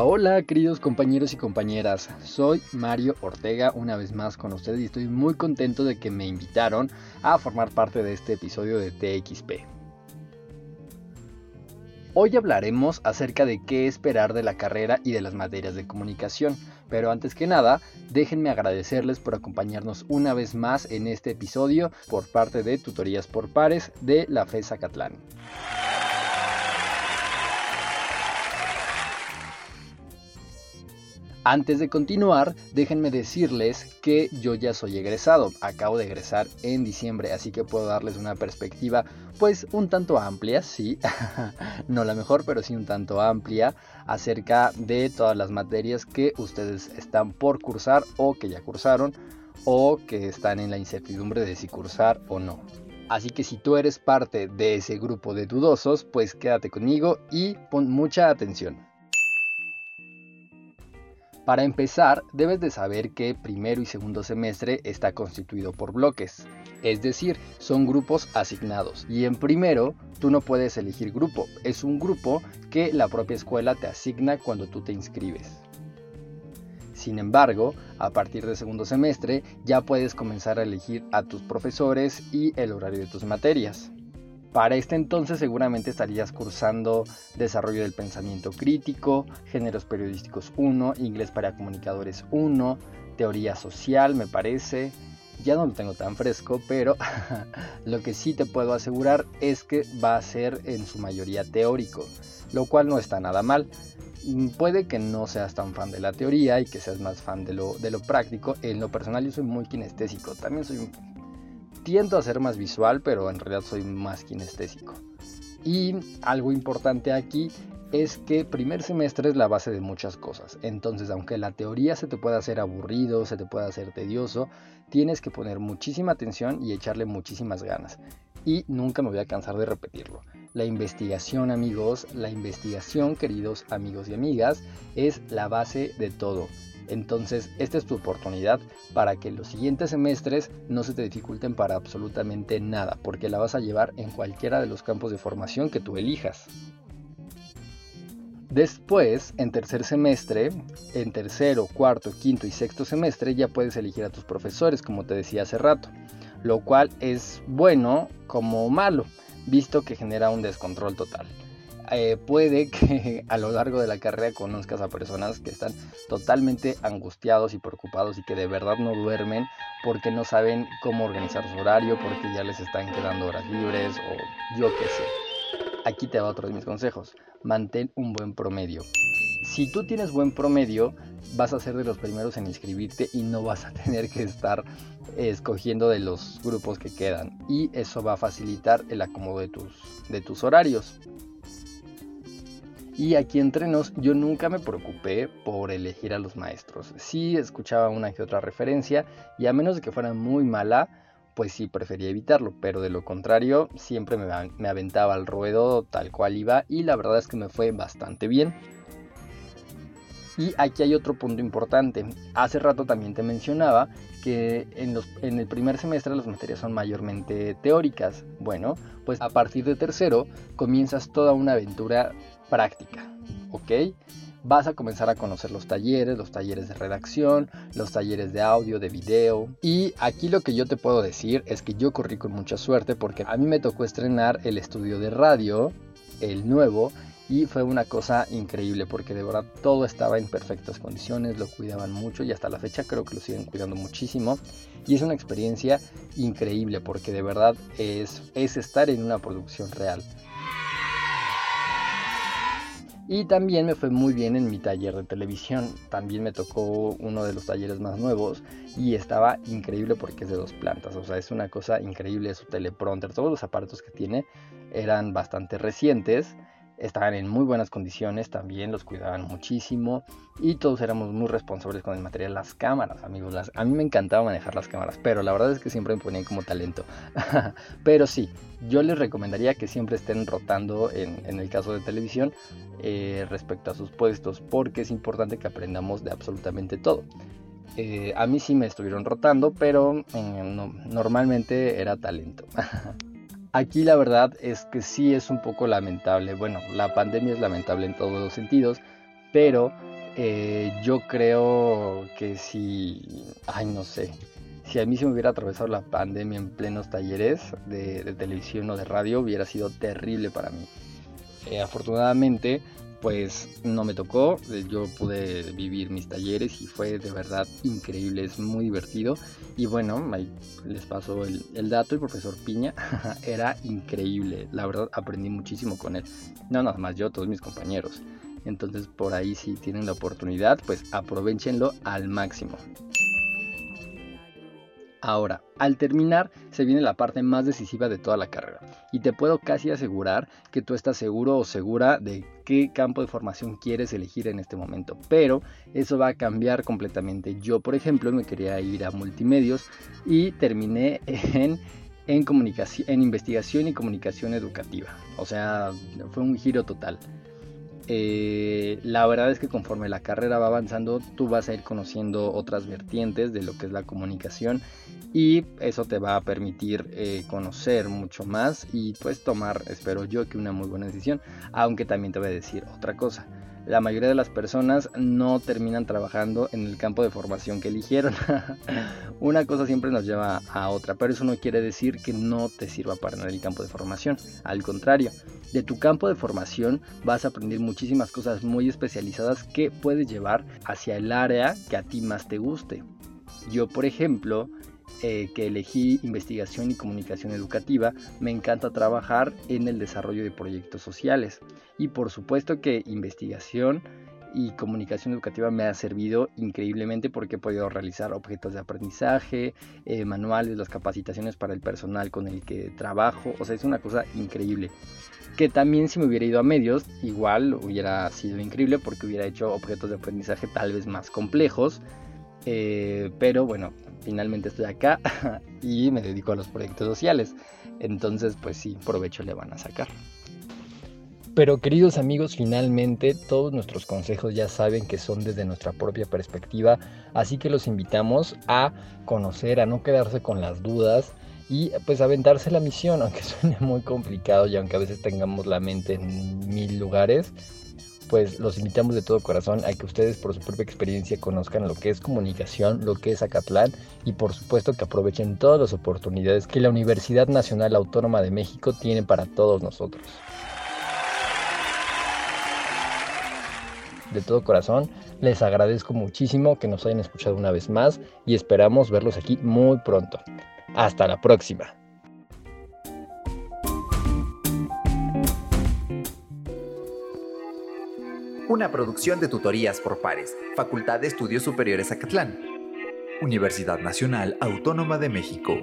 Hola, queridos compañeros y compañeras, soy Mario Ortega una vez más con ustedes y estoy muy contento de que me invitaron a formar parte de este episodio de TXP. Hoy hablaremos acerca de qué esperar de la carrera y de las materias de comunicación, pero antes que nada, déjenme agradecerles por acompañarnos una vez más en este episodio por parte de Tutorías por Pares de la FESA Catlán. Antes de continuar, déjenme decirles que yo ya soy egresado, acabo de egresar en diciembre, así que puedo darles una perspectiva pues un tanto amplia, sí, no la mejor, pero sí un tanto amplia acerca de todas las materias que ustedes están por cursar o que ya cursaron o que están en la incertidumbre de si cursar o no. Así que si tú eres parte de ese grupo de dudosos, pues quédate conmigo y pon mucha atención. Para empezar, debes de saber que primero y segundo semestre está constituido por bloques, es decir, son grupos asignados. Y en primero, tú no puedes elegir grupo, es un grupo que la propia escuela te asigna cuando tú te inscribes. Sin embargo, a partir del segundo semestre ya puedes comenzar a elegir a tus profesores y el horario de tus materias. Para este entonces seguramente estarías cursando Desarrollo del Pensamiento Crítico, Géneros Periodísticos 1, Inglés para Comunicadores 1, Teoría Social me parece. Ya no lo tengo tan fresco, pero lo que sí te puedo asegurar es que va a ser en su mayoría teórico, lo cual no está nada mal. Mm, puede que no seas tan fan de la teoría y que seas más fan de lo, de lo práctico. En lo personal yo soy muy kinestésico, también soy tiendo a ser más visual, pero en realidad soy más kinestésico. Y algo importante aquí es que primer semestre es la base de muchas cosas. Entonces, aunque la teoría se te pueda hacer aburrido, se te pueda hacer tedioso, tienes que poner muchísima atención y echarle muchísimas ganas. Y nunca me voy a cansar de repetirlo. La investigación, amigos, la investigación, queridos amigos y amigas, es la base de todo. Entonces, esta es tu oportunidad para que los siguientes semestres no se te dificulten para absolutamente nada, porque la vas a llevar en cualquiera de los campos de formación que tú elijas. Después, en tercer semestre, en tercero, cuarto, quinto y sexto semestre ya puedes elegir a tus profesores, como te decía hace rato, lo cual es bueno como malo, visto que genera un descontrol total. Eh, puede que a lo largo de la carrera conozcas a personas que están totalmente angustiados y preocupados y que de verdad no duermen porque no saben cómo organizar su horario, porque ya les están quedando horas libres o yo qué sé. Aquí te va otro de mis consejos. Mantén un buen promedio. Si tú tienes buen promedio, vas a ser de los primeros en inscribirte y no vas a tener que estar escogiendo de los grupos que quedan. Y eso va a facilitar el acomodo de tus, de tus horarios. Y aquí entre nos, yo nunca me preocupé por elegir a los maestros. Sí escuchaba una que otra referencia y a menos de que fuera muy mala, pues sí prefería evitarlo. Pero de lo contrario, siempre me, me aventaba al ruedo tal cual iba y la verdad es que me fue bastante bien. Y aquí hay otro punto importante. Hace rato también te mencionaba que en, los, en, el primer semestre las materias son mayormente teóricas. Bueno, pues a partir de tercero comienzas toda una aventura práctica, ¿ok? Vas a comenzar a conocer los talleres, los talleres de redacción, los talleres de audio, de video. Y aquí lo que yo te puedo decir es que yo corrí con mucha suerte porque a mí me tocó estrenar el estudio de radio, el nuevo, y fue una cosa increíble porque de verdad todo estaba en perfectas condiciones, lo cuidaban mucho y hasta la fecha creo que lo siguen cuidando muchísimo. Y es una experiencia increíble porque de verdad es, es estar en una producción real. Y también me fue muy bien en mi taller de televisión. También me tocó uno de los talleres más nuevos y estaba increíble porque es de dos plantas. O sea, es una cosa increíble su teleprompter. Todos los aparatos que tiene eran bastante recientes. Estaban en muy buenas condiciones también, los cuidaban muchísimo y todos éramos muy responsables con el material. Las cámaras, amigos, a mí me encantaba manejar las cámaras, pero la verdad es que siempre me ponían como talento. pero sí, yo les recomendaría que siempre estén rotando en, el caso de televisión eh, respecto a sus puestos, porque es importante que aprendamos de absolutamente todo. Eh, a mí sí me estuvieron rotando, pero eh, normalmente era talento. Aquí la verdad es que sí es un poco lamentable. Bueno, la pandemia es lamentable en todos los sentidos, pero eh, yo creo que si, ay no sé, si a mí se me hubiera atravesado la pandemia en plenos talleres de, televisión o de radio, hubiera sido terrible para mí. Eh, afortunadamente, pues no me tocó, eh, yo pude vivir mis talleres y fue de verdad increíble, es muy divertido. Y bueno, ahí les paso el, dato, el profesor Piña era increíble, la verdad aprendí muchísimo con él. No nada más yo, todos mis compañeros. Entonces por ahí si tienen la oportunidad, pues aprovechenlo al máximo. Ahora, al terminar se viene la parte más decisiva de toda la carrera y te puedo casi asegurar que tú estás seguro o segura de qué campo de formación quieres elegir en este momento, pero eso va a cambiar completamente. Yo, por ejemplo, me quería ir a multimedios y terminé en en, comunicación, en investigación y comunicación educativa. O sea, fue un giro total. Eh, la verdad es que conforme la carrera va avanzando, tú vas a ir conociendo otras vertientes de lo que es la comunicación y eso te va a permitir eh, conocer mucho más y pues tomar, espero yo, que una muy buena decisión. Aunque también te voy a decir otra cosa la mayoría de las personas no terminan trabajando en el campo de formación que eligieron. Una cosa siempre nos lleva a otra, pero eso no quiere decir que no te sirva para en el campo de formación. Al contrario, de tu campo de formación vas a aprender muchísimas cosas muy especializadas que puedes llevar hacia el área que a ti más te guste. Yo, por ejemplo, eh, que elegí investigación y comunicación educativa, me encanta trabajar en el desarrollo de proyectos sociales. Y por supuesto que investigación y comunicación educativa me ha servido increíblemente porque he podido realizar objetos de aprendizaje, eh, manuales, las capacitaciones para el personal con el que trabajo. O sea, es una cosa increíble. Que también si me hubiera ido a medios, igual hubiera sido increíble porque hubiera hecho objetos de aprendizaje tal vez más complejos. Eh, pero bueno, finalmente estoy acá y me dedico a los proyectos sociales. Entonces, pues sí, provecho le van a sacar. Pero queridos amigos, finalmente todos nuestros consejos ya saben que son desde nuestra propia perspectiva, así que los invitamos a conocer, a no quedarse con las dudas y pues aventarse la misión, aunque suene muy complicado y aunque a veces tengamos la mente en mil lugares, pues los invitamos de todo corazón a que ustedes por su propia experiencia conozcan lo que es comunicación, lo que es Acatlán y por supuesto que aprovechen todas las oportunidades que la Universidad Nacional Autónoma de México tiene para todos nosotros. De todo corazón, les agradezco muchísimo que nos hayan escuchado una vez más y esperamos verlos aquí muy pronto. Hasta la próxima. Una producción de tutorías por pares, Facultad de Estudios Superiores Acatlán, Universidad Nacional Autónoma de México.